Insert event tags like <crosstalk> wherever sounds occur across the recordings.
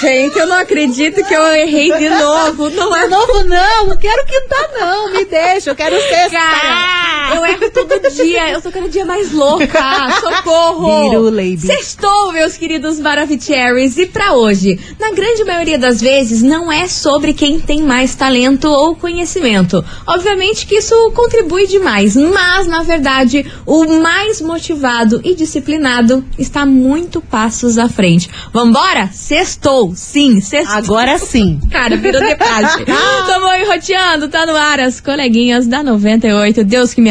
gente, eu não acredito que eu errei de novo. Não é De novo, não, não quero quintar, não. Me deixa, eu quero ser Cara, eu erro todo dia. Eu tô cada dia mais louca. <laughs> Socorro. Sextou, meus queridos Maravicheries. E pra hoje, na grande maioria das vezes, não é sobre quem tem mais talento ou conhecimento. Obviamente que isso contribui demais. Mas, na verdade, o mais motivado e disciplinado está muito passos à frente. Vambora? Sextou. Sim, sextou. Agora sim. <laughs> Cara, virou debate. <laughs> Tamo enroteando, tá no ar as coleguinhas da 98. Deus que me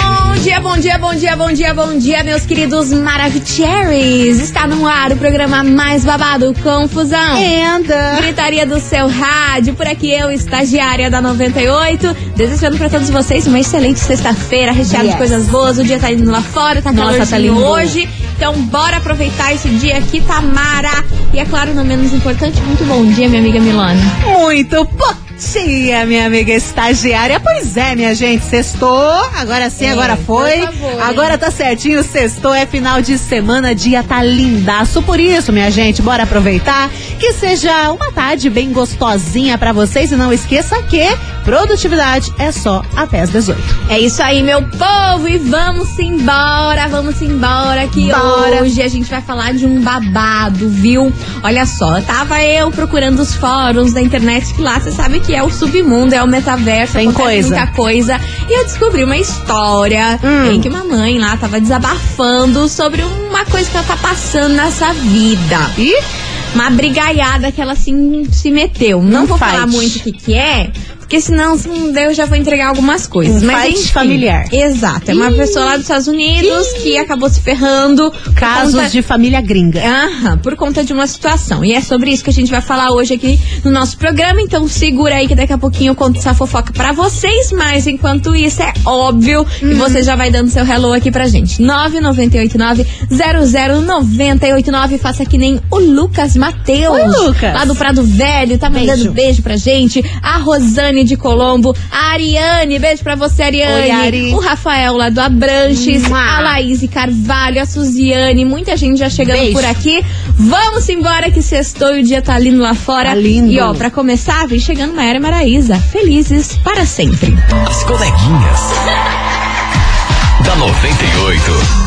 dia, bom dia, bom dia, bom dia, bom dia, meus queridos Maravicheries. Está no ar o programa mais babado, Confusão. Anda. Gritaria do seu rádio, por aqui eu, estagiária da 98, desejando pra todos vocês uma excelente sexta-feira, recheada Yes. de coisas boas. O dia tá indo lá fora, tá Nossa, tá lindo. hoje. Então, bora aproveitar esse dia aqui, tá mara. E é claro, não menos importante, muito bom dia, minha amiga Milana. Muito bom dia, minha amiga estagiária. Pois é, minha gente, sextou. Agora sim, É, agora foi. hein? agora tá certinho, sextou. É final de semana, dia tá lindaço. Por isso, minha gente, bora aproveitar que seja uma tarde bem gostosinha pra vocês. E não esqueça que produtividade é só até as 18. É isso aí, meu povo, e vamos embora, vamos embora, que Bora. hoje a gente vai falar de um babado, viu? Olha só, tava eu procurando os fóruns da internet, que lá você sabe que é o submundo, é o metaverso, Tem coisa. muita coisa, e eu descobri uma história Hum. em que uma mãe lá tava desabafando sobre uma coisa que ela tá passando nessa vida. E Uma brigaiada que ela assim, se meteu. Não vou falar muito o que, que é, porque senão hum, daí eu já vou entregar algumas coisas. Um Mas enfim, familiar. Exato. É uma pessoa lá dos Estados Unidos que acabou se ferrando. casos conta- de família gringa. Aham, por conta de uma situação. E é sobre isso que a gente vai falar hoje aqui no nosso programa. Então segura aí que daqui a pouquinho eu conto essa fofoca pra vocês. Mas enquanto isso, é óbvio que Uhum. você já vai dando seu hello aqui pra gente. 998900989. Faça que nem o Lucas Mateus. Oi, Lucas. Lá do Prado Velho, tá mandando Beijo. beijo pra gente. A Rosane de Colombo. A Ariane, beijo pra você, Ariane. Oi, Ari. O Rafael lá do Abranches. Mua. A Laís Carvalho, a Suziane. Muita gente já chegando Beijo. por aqui. Vamos embora que sextou e o dia tá lindo lá fora. Tá lindo. E ó, pra começar, vem chegando Maera e Maraísa. Felizes para sempre. As coleguinhas. <laughs> da 98.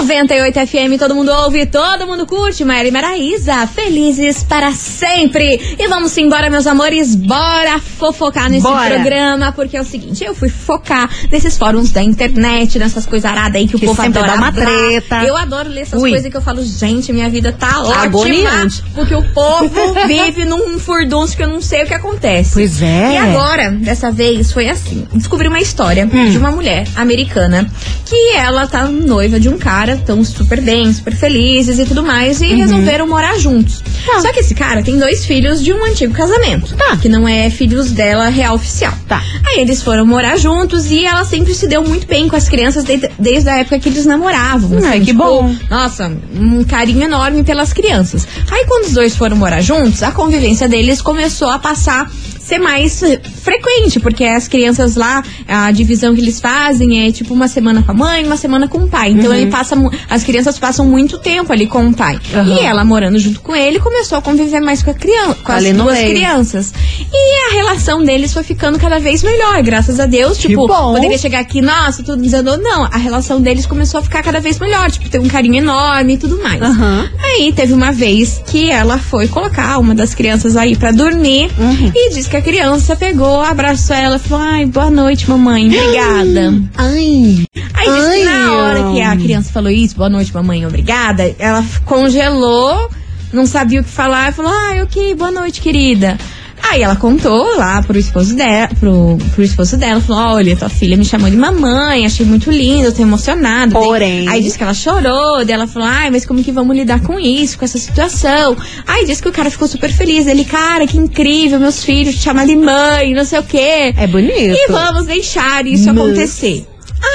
98 FM, todo mundo ouve, todo mundo curte. Maera e Maraísa, felizes para sempre. E vamos embora, meus amores, bora fofocar nesse Bora. programa, porque é o seguinte, eu fui focar nesses fóruns da internet, nessas coisas aradas aí que, Que o povo sempre adora dá uma treta. Eu adoro ler essas Ui. coisas que eu falo, gente, minha vida tá ótima. Porque o povo <laughs> vive num furdunço que eu não sei o que acontece. Pois é. E agora, dessa vez, foi assim. Descobri uma história Hum. de uma mulher americana que ela tá noiva de um cara, tão super bem, super felizes e tudo mais, Uhum. e resolveram morar juntos. Tá. Só que esse cara tem dois filhos de um antigo casamento. Tá. Que não é filhos dela real oficial. Tá. Aí eles foram morar juntos e ela sempre se deu muito bem com as crianças de- desde a época que eles namoravam. Ai, que tipo, bom. Nossa, um carinho enorme pelas crianças. Aí quando os dois foram morar juntos, a convivência deles começou a passar ser mais frequente, porque as crianças lá, a divisão que eles fazem é tipo uma semana com a mãe, uma semana com o pai. Então ele passa, as crianças passam muito tempo ali com o pai. Aham. E ela morando junto com ele começou a conviver mais com a criança, com Ali as duas meio. crianças. E a relação deles foi ficando cada vez melhor, graças a Deus. Que tipo, bom. poderia chegar aqui, nossa, tudo desandou. Não, a relação deles começou a ficar cada vez melhor. Tipo, ter um carinho enorme e tudo mais. Aham. Aí teve uma vez que ela foi colocar uma das crianças aí pra dormir Uhum. e disse que a criança pegou, abraçou ela e falou: Ai, boa noite, mamãe, obrigada. <gasps> Ai. Aí Ai, na hora que a criança falou isso, boa noite, mamãe, obrigada, ela congelou, não sabia o que falar, e falou: Ai, ok, boa noite, querida. Aí ela contou lá pro esposo dela, pro, pro esposo dela, falou: olha, tua filha me chamou de mamãe, achei muito lindo, tô emocionado. Porém. Aí disse que ela chorou, daí ela falou, ai, mas como que vamos lidar com isso, com essa situação? Aí disse que o cara ficou super feliz. Ele, cara, que incrível, meus filhos te chamam de mãe, não sei o quê. É bonito. E vamos deixar isso Mas- acontecer.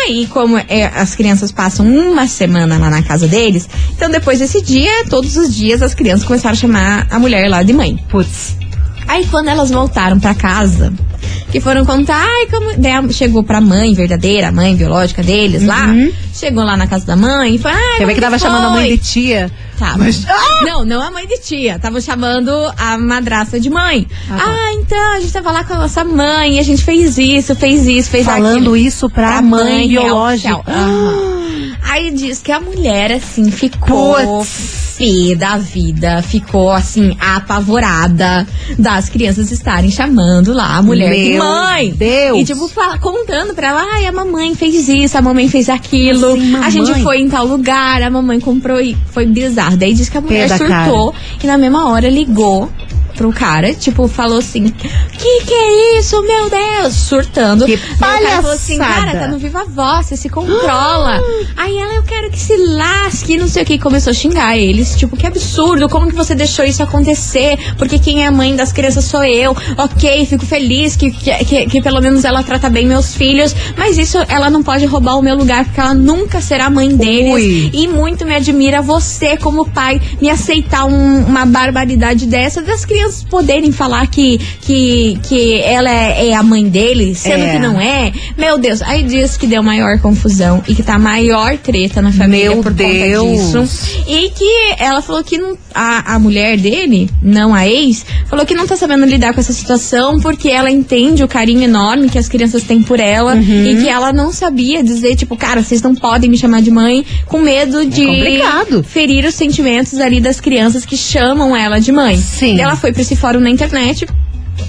Aí, como é, as crianças passam uma semana lá na casa deles, então depois desse dia, todos os dias as crianças começaram a chamar a mulher lá de mãe. Putz. Aí quando elas voltaram pra casa, que foram contar, ai, como. Daí chegou pra mãe verdadeira, a mãe biológica deles lá. Chegou lá na casa da mãe e falou, ai, como ver que tava chamando a mãe foi?" de tia? Tava. Mas- Não, não a mãe de tia. Tava chamando a madrasta de mãe. Ah, Ah, tá. então, a gente tava lá com a nossa mãe, a gente fez isso, fez isso, fez Falando aquilo. isso pra, mãe, real biológica. Aham. Aí diz que a mulher, assim, ficou Putz. Fé da vida, ficou, assim, apavorada das crianças estarem chamando lá a mulher de Meu mãe. Deus. E, tipo, fala- contando pra ela, ai, a mamãe fez isso, a mamãe fez aquilo, Assim, a gente foi em tal lugar, a mamãe comprou e foi bizarro. Daí diz que a mulher surtou e na mesma hora ligou pro cara, tipo, falou assim: Que que é isso, meu Deus? Surtando. Que Daí o cara falou assim: palhaçada. Cara, tá no viva voz, você se controla. Aí ela, eu quero que se lasque, não sei o que. Começou a xingar eles, tipo, que absurdo, como que você deixou isso acontecer? Porque quem é a mãe das crianças sou eu. Ok, fico feliz que, que, que, que pelo menos ela trata bem meus filhos, mas isso ela não pode roubar o meu lugar, porque ela nunca será mãe deles. Ui. E muito me admira você, como pai, me aceitar um- uma barbaridade dessa, das crianças poderem falar que, que, que ela é, é a mãe deles, sendo É. que não é. Meu Deus, aí diz que deu maior confusão e que tá maior treta na família Meu por Deus. conta disso. E que ela falou que não, a, a mulher dele, não a ex, falou que não tá sabendo lidar com essa situação porque ela entende o carinho enorme que as crianças têm por ela Uhum. e que ela não sabia dizer, tipo, cara, vocês não podem me chamar de mãe com medo de complicado. ferir os sentimentos ali das crianças que chamam ela de mãe. Sim. Ela foi pra esse fórum na internet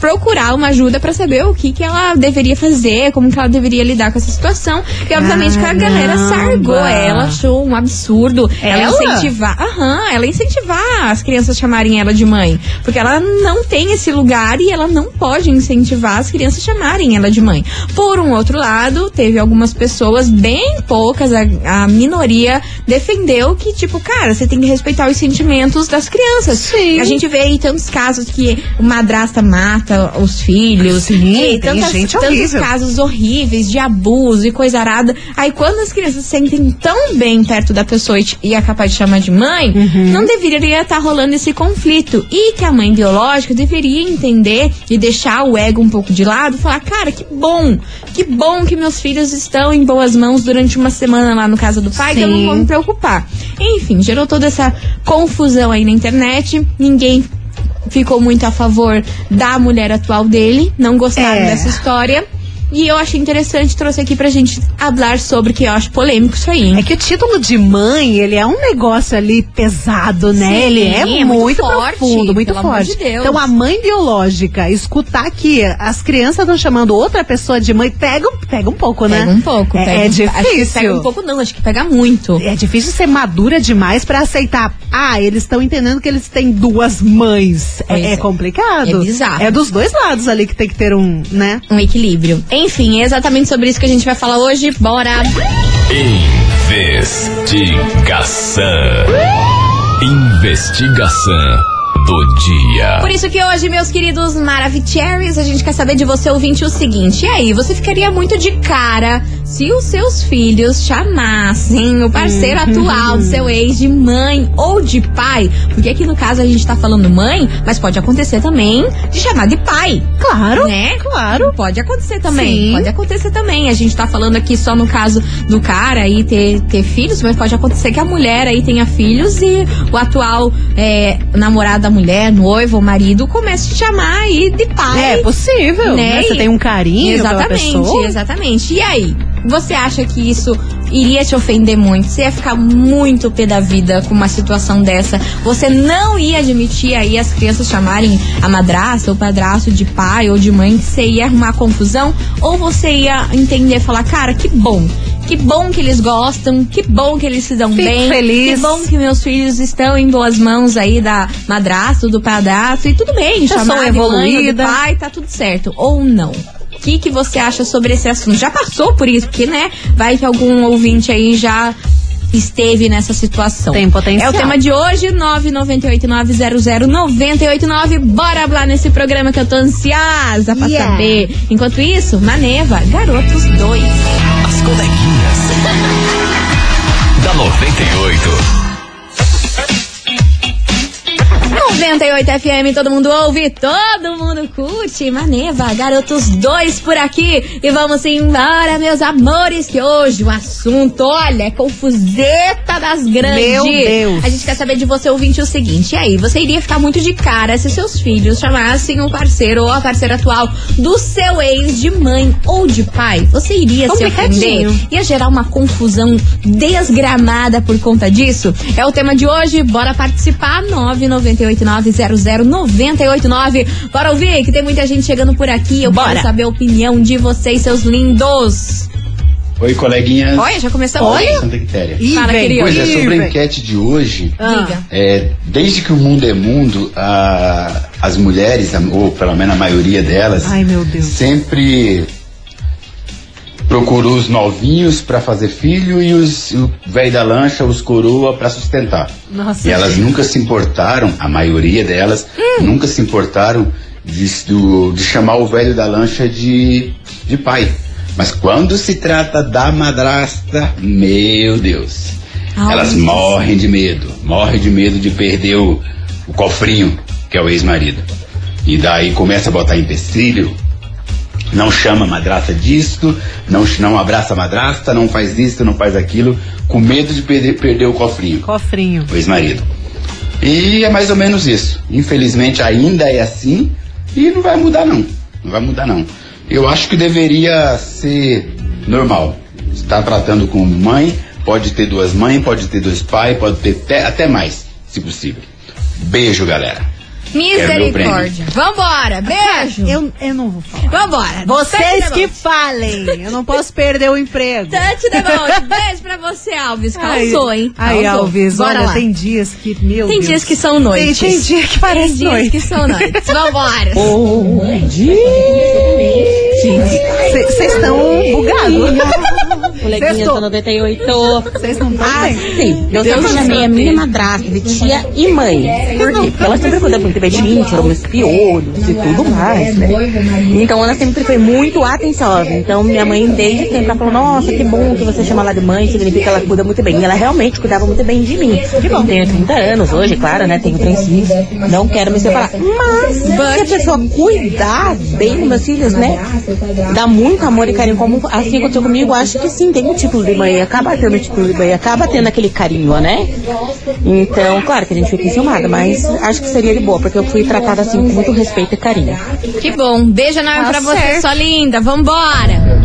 procurar uma ajuda pra saber o que que ela deveria fazer, como que ela deveria lidar com essa situação. E obviamente que a galera Caramba. sargou ela, achou um absurdo. Ela, Ela? incentivar, aham, ela incentivar as crianças chamarem ela de mãe, porque ela não tem esse lugar e ela não pode incentivar as crianças chamarem ela de mãe. Por um outro lado, teve algumas pessoas, bem poucas, a, a minoria defendeu que tipo, cara, você tem que respeitar os sentimentos das crianças. Sim. A gente vê aí tantos casos que o madrasta mata os filhos. Sim, e tem tantas, gente tantos horrível. casos horríveis de abuso e coisa arada. Aí quando as crianças se sentem tão bem perto da pessoa e, e é capaz de chamar de mãe, Uhum. não deveria estar rolando esse conflito. E que a mãe biológica deveria entender e deixar o ego um pouco de lado falar, cara, que bom, que bom que meus filhos estão em boas mãos durante uma semana lá no casa do pai, que eu não Sim. vou me preocupar. Enfim, gerou toda essa confusão aí na internet. Ninguém ficou muito a favor da mulher atual dele, não gostaram É. dessa história. E eu achei interessante, trouxe aqui pra gente falar sobre, que eu acho polêmico isso aí. hein? É que o título de mãe, ele é um negócio ali pesado, né? Sim, ele é, é muito, muito forte, profundo, muito pelo amor forte. de Deus. Então a mãe biológica, escutar que as crianças estão chamando outra pessoa de mãe, pega, um- pega um pouco, né? Pega um pouco. É, pega, é Acho que difícil. pega um pouco não, acho que pega muito. É difícil ser madura demais pra aceitar. Ah, eles estão entendendo que eles têm duas mães. É, é é. complicado. É bizarro. É dos dois lados ali que tem que ter um, né? Um equilíbrio. Enfim, é exatamente sobre isso que a gente vai falar hoje. Bora! Investigação. Investigação isso que hoje, meus queridos Maravicheries, a gente quer saber de você, ouvinte, o seguinte. E aí, você ficaria muito de cara se os seus filhos chamassem o parceiro atual do <laughs> seu ex de mãe ou de pai? Porque aqui no caso a gente tá falando mãe, mas pode acontecer também de chamar de pai. Claro. Né? Claro. Pode acontecer também. Sim. Pode acontecer também. A gente tá falando aqui só no caso do cara aí ter, ter filhos, mas pode acontecer que a mulher aí tenha filhos e o atual é, namorado da mulher, noivo ou marido, comece a chamar aí de pai. É possível, Né? né? Você tem um carinho pela Exatamente, pessoa. exatamente. E aí? Você acha que isso iria te ofender muito? Você ia ficar muito pé da vida com uma situação dessa? Você não ia admitir aí as crianças chamarem a madrasta ou padrasto de pai ou de mãe? Que você ia arrumar confusão? Ou você ia entender e falar, cara, que bom Que bom que eles gostam, que bom que eles se dão Fico bem. feliz. Que bom que meus filhos estão em boas mãos aí da madrasta, do padrasto e tudo bem. Já sou de mãe evoluída. pai, tá tudo certo. Ou não. O que, que você acha sobre esse assunto? Já passou por isso? Porque, né, vai que algum ouvinte aí já esteve nessa situação. Tem potencial. É o tema de hoje, 998900989. Bora lá nesse programa que eu tô ansiosa pra Yeah. saber. Enquanto isso, Maneva, Garotos 2. As coleguinhas. <laughs> da 98. 98 FM, todo mundo ouve, todo mundo curte. Maneva, Garotos 2 por aqui. E vamos embora, meus amores, que hoje o assunto, olha, é confuseta das grandes. Meu Deus. A gente quer saber de você, ouvinte, o seguinte. E aí, você iria ficar muito de cara se seus filhos chamassem o parceiro ou a parceira atual do seu ex de mãe ou de pai? Você iria se ofender? Ia gerar uma confusão desgramada por conta disso? É o tema de hoje. Bora participar. 998900989. Bora ouvir que tem muita gente chegando por aqui. Eu Bora. quero saber a opinião de vocês, seus lindos. Oi, coleguinhas. Olha, já começamos. Olha. Santa Quitéria. Ih, Fala, querido. Pois é, sobre a enquete de hoje, Ah. É, desde que o mundo é mundo, a- as mulheres, ou pelo menos a maioria delas, Ai, meu Deus. sempre procurou os novinhos para fazer filho e os o velho da lancha, os coroa para sustentar. Nossa, e elas gente. nunca se importaram, a maioria delas, nunca se importaram de, do- de chamar o velho da lancha de, de pai. Mas quando se trata da madrasta, meu Deus. Ai, elas Jesus. morrem de medo, morrem de medo de perder o, o cofrinho, que é o ex-marido. E daí começa a botar empecilho, não chama madrasta disto, não, não abraça madrasta, não faz isso, não faz aquilo, com medo de perder, perder o cofrinho, Cofrinho. o ex-marido. E é mais ou menos isso. Infelizmente ainda é assim e não vai mudar não. Não vai mudar não. Eu acho que deveria ser normal. Está tratando com mãe, pode ter duas mães, pode ter dois pais, pode ter até mais, se possível. Beijo, galera. Misericórdia. Vambora, beijo. Eu, eu não vou falar. Vambora. Vocês que falem. Eu não posso perder o emprego. Touch the boat. Beijo pra você, Alves. Causou, hein? Ai, Causou. Alves, Bora olha, lá. tem dias que, meu Tem Deus. dias que são noites. Tem, tem dia que parece Tem dias noite. que são noites. Vambora. Vocês estão bugados. <laughs> Coleguinhas Sextou. da 98. Vocês não estão Ah, sim. Eu Deus sempre do chamei a minha madrasta de tia e mãe. Por quê? Porque ela sempre cuidou muito bem de mim, tirou meus piolhos e tudo mais, né? Então ela sempre foi muito atenciosa. Então minha mãe, desde sempre, ela falou: Nossa, que bom que você chama ela de mãe, significa que ela cuida muito bem. E ela realmente cuidava muito bem de mim. Eu tenho 30 anos hoje, claro, né? Tenho três filhos. Não quero me separar. Mas se a pessoa cuidar bem dos meus filhos, né? Dá muito amor e carinho. Como assim aconteceu comigo, acho que sim, tem um título de mãe, acaba tendo o título de mãe, acaba tendo aquele carinho, né? Então, claro que a gente fica enciumada, mas acho que seria de boa, porque eu fui tratada assim com muito respeito e carinho. Que bom. Beijo enorme Tá pra você, certo. sua linda. Vambora.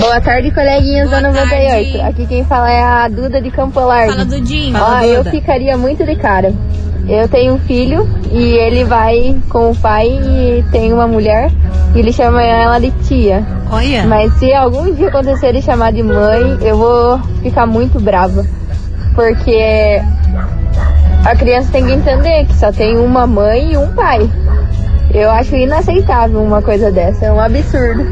Boa tarde, coleguinhas Boa da 98. tarde. Aqui quem fala é a Duda de Campo Largo. Fala. Fala, Ó, eu ficaria muito de cara. Eu tenho um filho e ele vai com o pai e tem uma mulher e ele chama ela de tia. Olha. Mas se algum dia acontecer ele chamar de mãe, eu vou ficar muito brava. Porque a criança tem que entender que só tem uma mãe e um pai. Eu acho inaceitável uma coisa dessa, é um absurdo.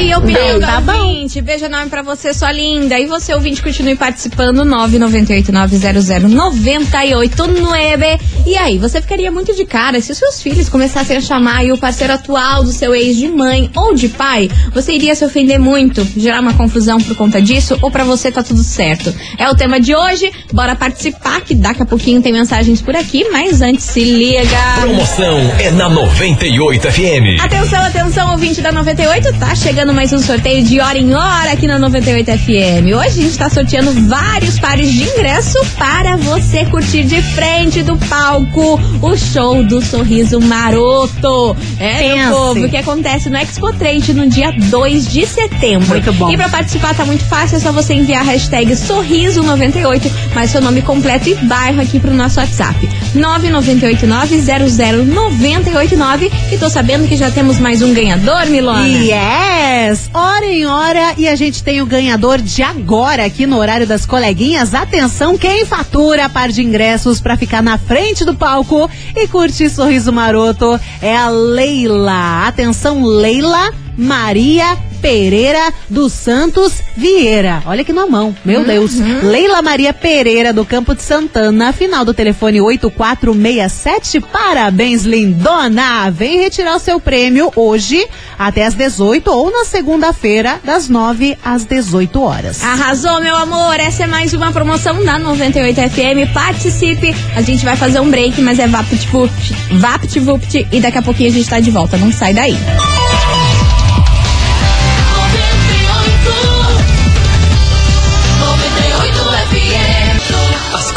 Aí Bem, do tá bom. ouvinte. Beijo enorme pra você, sua linda. E você, ouvinte, continue participando. 998-900-989. E aí, você ficaria muito de cara se os seus filhos começassem a chamar aí o parceiro atual do seu ex de mãe ou de pai? Você iria se ofender muito? Gerar uma confusão por conta disso? Ou pra você tá tudo certo? É o tema de hoje. Bora participar, que daqui a pouquinho tem mensagens por aqui. Mas antes, se liga. Promoção é na 98 FM. Atenção, atenção, ouvinte da 98, tá chegando mais um sorteio de hora em hora aqui na 98 FM. Hoje a gente tá sorteando vários pares de ingresso para você curtir de frente do palco o show do Sorriso Maroto. É, meu Pense. povo, que acontece no Expo Trade no dia 2 de setembro. Muito bom. E pra participar tá muito fácil, é só você enviar a hashtag Sorriso98, mais seu nome completo e bairro aqui pro nosso WhatsApp. 998900989 e tô sabendo que já temos mais um ganhador, Milona. E é! Yes! Hora em hora e a gente tem o ganhador de agora aqui no horário das coleguinhas. Atenção, quem fatura a par de ingressos para ficar na frente do palco e curtir Sorriso Maroto é a Leila. Atenção, Leila Maria Pereira dos Santos Vieira. Olha que mamão, meu Deus. Leila Maria Pereira do Campo de Santana, final do telefone 8467. Parabéns, lindona! Vem retirar o seu prêmio hoje até às 18 ou na segunda-feira, das 9 às 18 horas. Arrasou, meu amor. Essa é mais uma promoção da 98 FM. Participe. A gente vai fazer um break, mas é VaptVupt, VaptVupt e daqui a pouquinho a gente tá de volta. Não sai daí. As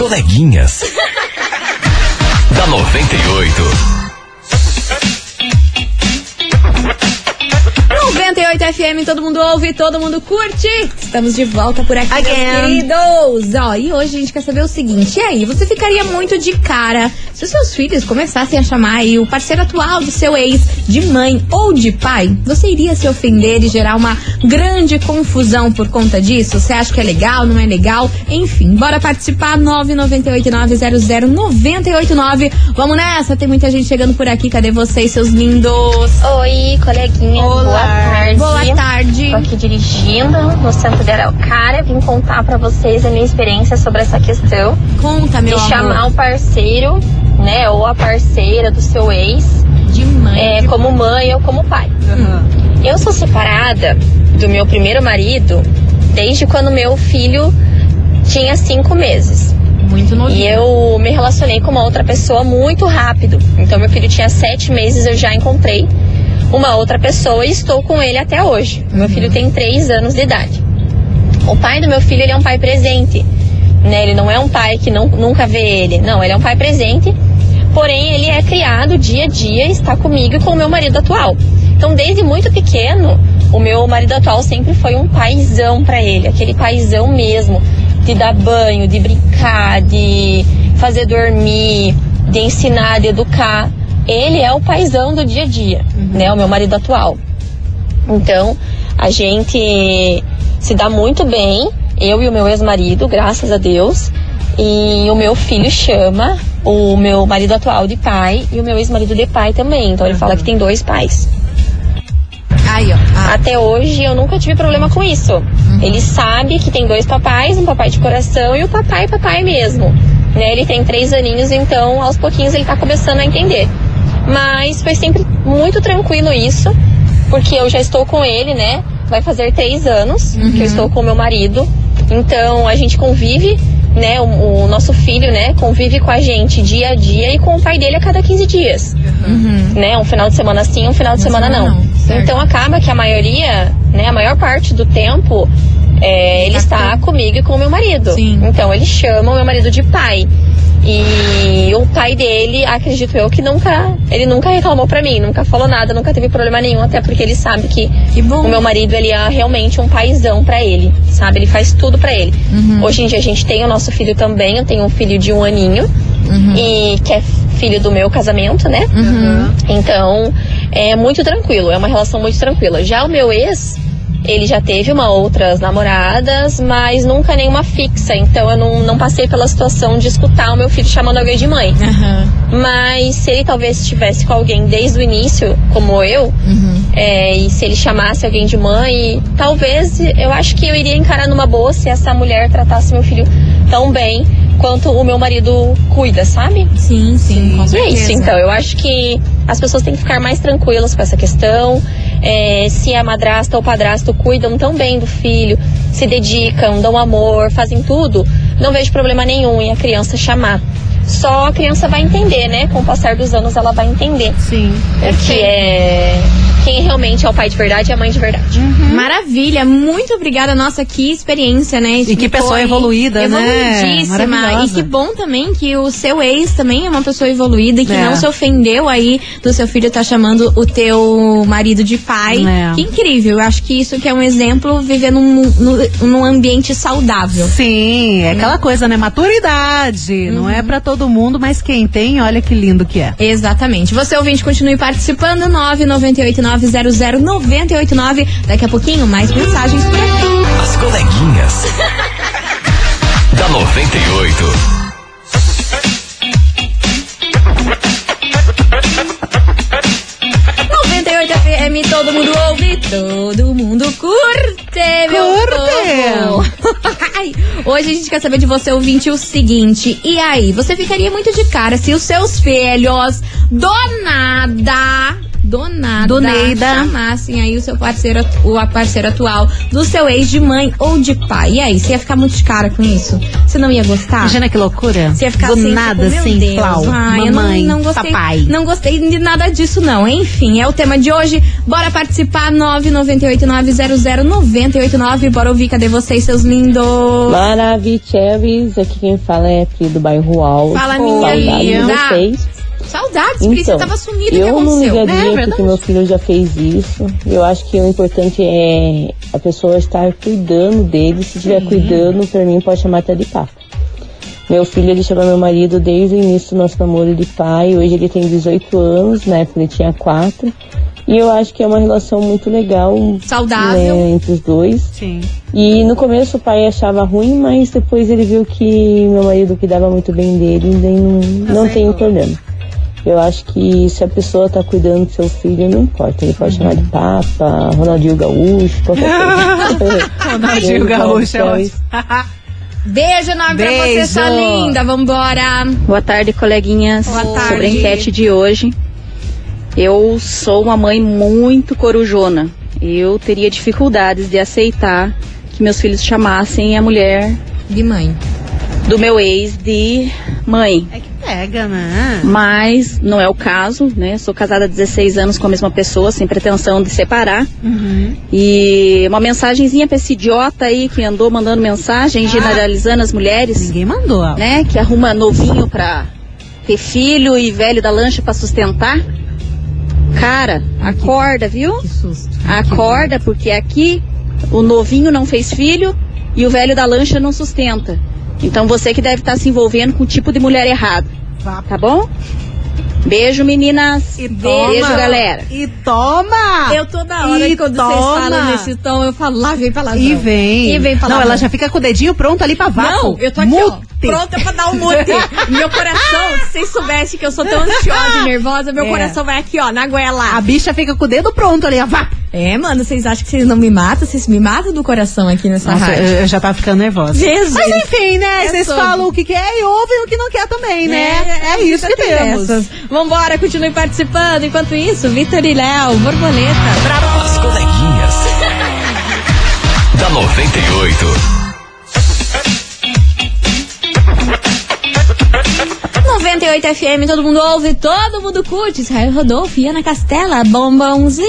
coleguinhas. <laughs> da 98. 98 FM, todo mundo ouve, todo mundo curte. Estamos de volta por aqui, meus Again. queridos. Ó, e hoje a gente quer saber o seguinte: e aí, você ficaria muito de cara se os seus filhos começassem a chamar aí o parceiro atual do seu ex de mãe ou de pai? Você iria se ofender e gerar uma grande confusão por conta disso? Você acha que é legal, não é legal? Enfim, bora participar 998900989. Vamos nessa, tem muita gente chegando por aqui. Cadê vocês, seus lindos? Oi, coleguinha. Olá. Boa tarde. Boa tarde. Tô aqui dirigindo no centro de Araucária. Vim contar pra vocês a minha experiência sobre essa questão Conta, meu de amor. chamar o parceiro, né, ou a parceira do seu ex de mãe. é, de- como mãe ou como pai. Eu sou separada do meu primeiro marido desde quando meu filho tinha cinco meses. Muito novinho. E eu me relacionei com uma outra pessoa muito rápido. Então, meu filho tinha sete meses, eu já encontrei uma outra pessoa e estou com ele até hoje. Meu filho tem três anos de idade. O pai do meu filho, ele é um pai presente. Né? Ele não é um pai que não, nunca vê ele. Não, ele é um pai presente. Porém, ele é criado dia a dia, está comigo e com o meu marido atual. Então, desde muito pequeno, o meu marido atual sempre foi um paizão para ele, aquele paizão mesmo, de dar banho, de brincar, de fazer dormir, de ensinar, de educar. Ele é o paizão do dia a dia, né? O meu marido atual. Então, a gente se dá muito bem, eu e o meu ex-marido, graças a Deus. E o meu filho chama o meu marido atual de pai e o meu ex-marido de pai também. Então ele fala que tem dois pais. Aí, ó. Ah, Até hoje eu nunca tive problema com isso. Ele sabe que tem dois papais, um papai de coração e o papai papai mesmo. Né? Ele tem três aninhos, então aos pouquinhos ele tá começando a entender. Mas foi sempre muito tranquilo isso, porque eu já estou com ele, né? Vai fazer três anos que eu estou com meu marido. Então a gente convive, né? O, o nosso filho, né? Convive com a gente dia a dia e com o pai dele a cada 15 dias né? Um final de semana sim, um final de semana semana não. não. Então acaba que a maioria, né, a maior parte do tempo, é, ele Tá está comigo e com o meu marido. Sim. Então ele chama o meu marido de pai. E o pai dele, acredito eu, que nunca, ele nunca reclamou pra mim, nunca falou nada, nunca teve problema nenhum, até porque ele sabe que que bom. o meu marido, ele é realmente um paizão pra ele, sabe? Ele faz tudo pra ele. Uhum. Hoje em dia a gente tem o nosso filho também, eu tenho um filho de um aninho, Uhum. e que é filho do meu casamento, né? Então, é muito tranquilo, é uma relação muito tranquila. Já o meu ex, ele já teve uma outras namoradas, mas nunca nenhuma fixa. Então eu não, não passei pela situação de escutar o meu filho chamando alguém de mãe. Aham. Mas se ele talvez estivesse com alguém desde o início, como eu, Uhum. é, e se ele chamasse alguém de mãe, talvez eu acho que eu iria encarar numa boa se essa mulher tratasse meu filho tão bem quanto o meu marido cuida, sabe? Sim, sim, com E é certeza. isso, então. Eu acho que as pessoas têm que ficar mais tranquilas com essa questão. É, se a madrasta ou padrasto cuidam tão bem do filho, se dedicam, dão amor, fazem tudo, não vejo problema nenhum em a criança chamar. Só a criança vai entender, né? Com o passar dos anos, ela vai entender Sim. o que é quem realmente é o pai de verdade e a mãe de verdade. Maravilha, muito obrigada. Nossa, que experiência, né? E que pessoa Foi evoluída, né? Evoluidíssima. Maravilhosa. E que bom também que o seu ex também é uma pessoa evoluída e que É. não se ofendeu aí do seu filho estar chamando o teu marido de pai. É. Que incrível. Eu acho que isso que é um exemplo viver num, num, num ambiente saudável. Sim, é aquela coisa, né? Maturidade. Não é pra todo todo mundo, mas quem tem, olha que lindo que é. Exatamente. Você ouvinte, continue participando. 998900989. Daqui a pouquinho, mais mensagens por aqui. As coleguinhas. <laughs> da 98. FM, todo mundo ouve, todo mundo curte, meu Curte! povo. <laughs> Hoje a gente quer saber de você, ouvinte, o seguinte. E aí, você ficaria muito de cara se os seus filhos, do nada, do nada, chamassem aí o seu parceiro, o a parceiro atual do seu ex de mãe ou de pai. E aí, você ia ficar muito de cara com isso? Você não ia gostar? Imagina que loucura. Você ia ficar Do assim, nada, tipo, assim, Deus, Clau. ai, mamãe, eu não, não gostei, papai. Não gostei de nada disso, não. Enfim, é o tema de hoje. Bora participar, 998900989. Bora ouvir, cadê vocês, seus lindos? Maravicheries, aqui quem fala é a Pri do bairro Alto. Fala, minha Saudade de linda. vocês. Saudades, Pri, você Então, tava sumida, eu não ligaria É, porque meu filho já fez isso. Eu acho que o importante é a pessoa estar cuidando dele. Se estiver cuidando, pra mim pode chamar até de papo. Meu filho, ele chama meu marido desde o início do nosso namoro de pai. Hoje ele tem 18 anos, na época ele tinha 4. E eu acho que é uma relação muito legal Saudável. né, entre os dois. Sim. E no começo o pai achava ruim, mas depois ele viu que meu marido cuidava muito bem dele e não, não tem problema. Eu acho que se a pessoa tá cuidando do seu filho, não importa. Ele pode chamar de papa, Ronaldinho Gaúcho, qualquer coisa. <laughs> Ronaldinho Beijo, Gaúcho é ótimo. Beijo enorme pra você, Beijo. sua linda. Vambora. Boa tarde, coleguinhas. Boa tarde. Sobre a enquete de hoje. Eu sou uma mãe muito corujona. Eu teria dificuldades de aceitar que meus filhos chamassem a mulher De mãe. do meu ex de mãe. É que pega, né? Mas não é o caso, né? Sou casada há 16 anos com a mesma pessoa, sem pretensão de separar. Uhum. E uma mensagenzinha pra esse idiota aí que andou mandando mensagem, generalizando as mulheres, Ninguém mandou. né? Que arruma novinho pra ter filho e velho da lancha pra sustentar. Cara, acorda, viu? Que susto. Acorda, porque aqui o novinho não fez filho e o velho da lancha não sustenta. Então você que deve estar se envolvendo com o tipo de mulher errado. Tá bom? Beijo, meninas. E Beijo, toma. galera. E toma! Eu toda hora E quando vocês toma. falam nesse tom, eu falo lá, vem pra lá. E vem. E vem falar. Não, ela já fica com o dedinho pronto ali pra vácuo. Não, eu tô aqui, Mute. ó, pronta pra dar um mute. <laughs> Meu coração, se vocês soubessem que eu sou tão ansiosa e nervosa, meu É. coração vai aqui, ó, na A goela. bicha fica com o dedo pronto ali, ó. Vá. É, mano, vocês acham que vocês não me matam? Vocês me matam do coração aqui nessa Nossa, rádio. eu, eu já tava ficando nervosa. Jesus. Mas enfim, né? É Vocês sobre. falam o que quer e ouvem o que não quer também, né? É, isso que tem temos. Vambora, continue participando. Enquanto isso, Vitor e Léo, borboleta. As coleguinhas. <laughs> da 98. 98 FM, todo mundo ouve, todo mundo curte. Israel Rodolfo e Ana Castela, bombonzinho.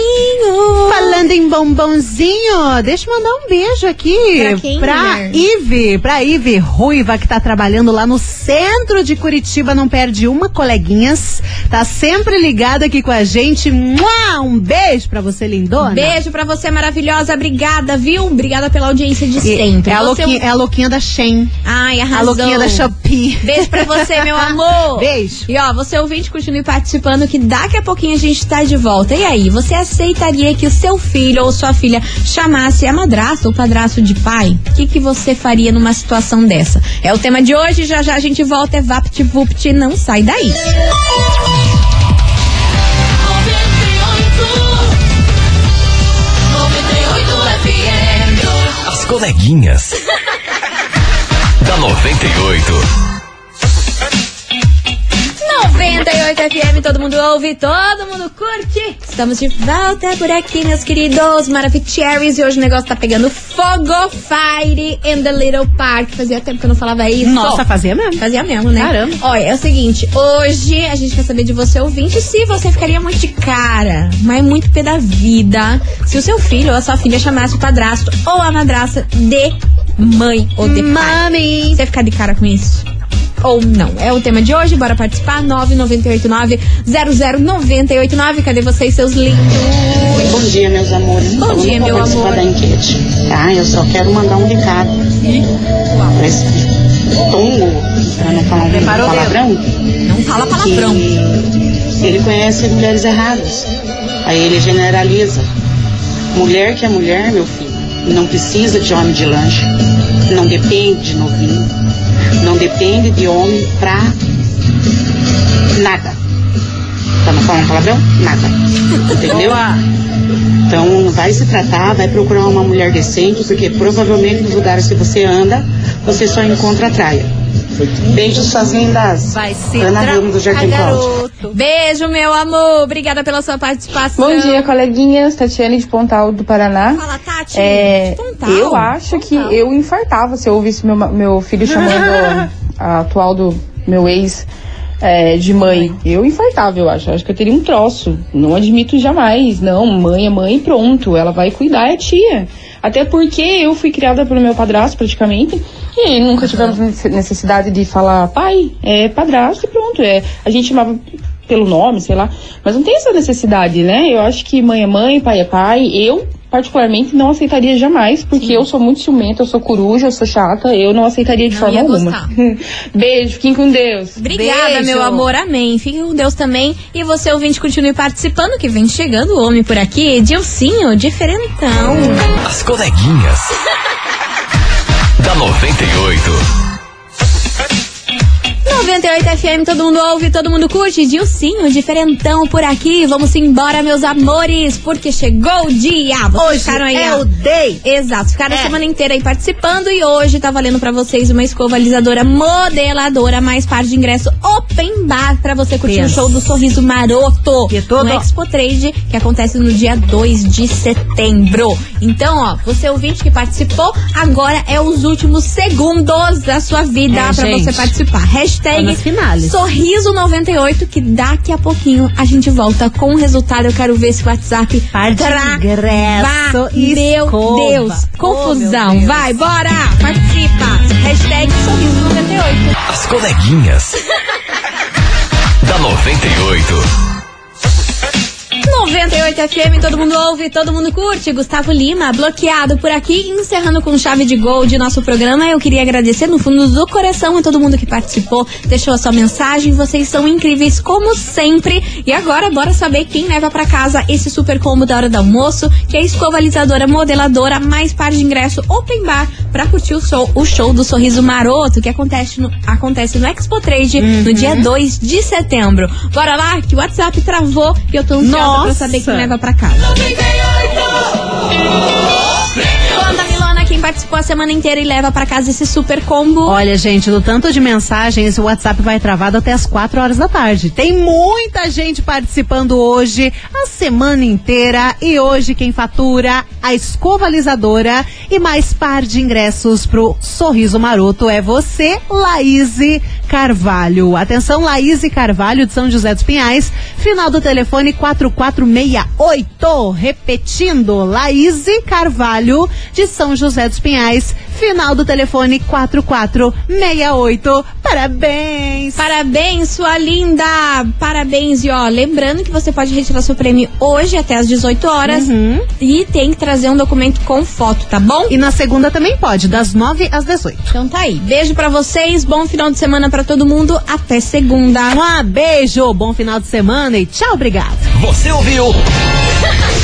Falando em bombonzinho, deixa eu mandar um beijo aqui Pra quem, pra? Ive, pra Ive Ruiva, que tá trabalhando lá no centro de Curitiba, não perde uma, coleguinhas. Tá sempre ligada aqui com a gente. Mua! Um beijo pra você, lindona. Beijo pra você, maravilhosa. Obrigada, viu? Obrigada pela audiência de sempre. É a, Você- louquinha, é a louquinha da Shen. Ai, A arrasou. louquinha da Shopee. Beijo pra você, meu <laughs> amor. Beijo. E ó, você ouvinte, continue participando que daqui a pouquinho a gente tá de volta. E aí, você aceitaria que o seu filho ou sua filha chamasse a madrasta ou padrasto de pai? O que, que você faria numa situação dessa? É o tema de hoje, já já a gente volta, é VaptVupt, não sai daí. As coleguinhas. <laughs> da 98. 98 FM, todo mundo ouve, todo mundo curte. Estamos de volta por aqui, meus queridos Maravicheries. E hoje o negócio tá pegando fogo. Fire in the Little Park. Fazia tempo que eu não falava isso. Nossa, fazia mesmo. Fazia mesmo, né? Caramba. Olha, é o seguinte, hoje a gente quer saber de você, ouvinte, se você ficaria muito de cara, mas muito pé da vida, se o seu filho ou a sua filha chamasse o padrasto ou a madrasta de mãe ou de pai. Mami. Você ficar de cara com isso? Ou não? É o tema de hoje, bora participar. 9989-00989. Cadê vocês, seus lindos? Bom dia, meus amores. Bom Eu dia, meu amor. da enquete, tá? Eu só quero mandar um recado pra esse tongo, pra não falar um Preparou palavrão. Não fala palavrão. ele conhece mulheres erradas. Aí ele generaliza. Mulher que é mulher, meu filho, não precisa de homem de lanche, não depende de novinho, não depende de homem pra nada. Não falar um palavrão? Nada. Entendeu? Então vai se tratar, vai procurar uma mulher decente, porque provavelmente nos lugares que você anda, você só encontra a traia. Beijos, suas lindas. Vai se Ana Ramos do Jardim Cláudio. Beijo, meu amor. Obrigada pela sua participação. Bom dia, coleguinhas. Tatiane de Pontal do Paraná. Fala, Tati. É, Pontal. eu acho que eu infartava se eu ouvisse meu, meu filho chamando a atual do meu ex é, de mãe. Eu infartava, eu acho. Acho que eu teria um troço. Não admito jamais. Não, mãe é mãe e pronto. Ela vai cuidar, é tia. Até porque eu fui criada pelo meu padrasto, praticamente. E nunca tivemos necessidade de falar pai, é padrasto e pronto. É, a gente chamava pelo nome, sei lá. Mas não tem essa necessidade, né? Eu acho que mãe é mãe, pai é pai. Eu, particularmente, não aceitaria jamais, porque eu sou muito ciumenta, eu sou coruja, eu sou chata, eu não aceitaria de Não forma alguma. <laughs> Beijo, fiquem com Deus. Obrigada, Beijo. meu amor. Amém. Fique com Deus também. E você, ouvinte, continue participando, que vem chegando o homem por aqui. Dilcinho, diferentão. As coleguinhas. <laughs> da 98. 98 FM, todo mundo ouve, todo mundo curte. Dilcinho, diferentão por aqui. Vamos embora, meus amores, porque chegou o dia. Vocês Hoje ficaram aí, é ó. o day. Exato, ficaram É. a semana inteira aí participando e hoje tá valendo pra vocês uma escovalizadora modeladora mais par de ingresso open bar pra você curtir Pensa. o show do Sorriso Maroto Que tudo. no Expo Trade, que acontece no dia 2 de setembro. Então, ó, você ouvinte que participou, agora é os últimos segundos da sua vida É, pra gente. você participar. Tá Hashtag finales. Sorriso98, que daqui a pouquinho a gente volta com o resultado. Eu quero ver esse WhatsApp. Par de trava. ingresso, Meu. Deus, Oh, confusão. meu Deus. Vai, bora, participa. Hashtag Sorriso98. As coleguinhas. <laughs> da 98. 98 FM, todo mundo ouve, todo mundo curte. Gustavo Lima, bloqueado por aqui, encerrando com chave de gol de nosso programa. Eu queria agradecer no fundo do coração a todo mundo que participou, deixou a sua mensagem. Vocês são incríveis como sempre. E agora, bora saber quem leva pra casa esse super combo da hora do almoço, que é a escovalizadora modeladora mais par de ingresso open bar pra curtir o show, o show do Sorriso Maroto, que acontece no, acontece no Expo Trade no dia 2 de setembro. Bora lá, que o WhatsApp travou e eu tô ansiosa pra Nossa. saber quem leva pra casa. Conta, Milona, quem participou a semana inteira e leva pra casa esse super combo. Olha, gente, do tanto de mensagens, o WhatsApp vai travado até as 4 horas da tarde. Tem muita gente participando hoje, a semana inteira. E hoje quem fatura a escovalizadora e mais par de ingressos pro Sorriso Maroto é você, Laís Carvalho. Atenção, Laís Carvalho de São José dos Pinhais, final do telefone 4468. Repetindo, Laís Carvalho de São José dos Pinhais, final do telefone 4468. Parabéns! Parabéns, sua linda! Parabéns! E ó, lembrando que você pode retirar seu prêmio hoje até às 18 horas e tem que trazer um documento com foto, tá bom? E na segunda também pode, das 9 às 18. Então tá aí. Beijo pra vocês, bom final de semana pra todo mundo. Até segunda. Um beijo, bom final de semana e tchau, obrigado. Você ouviu? <laughs>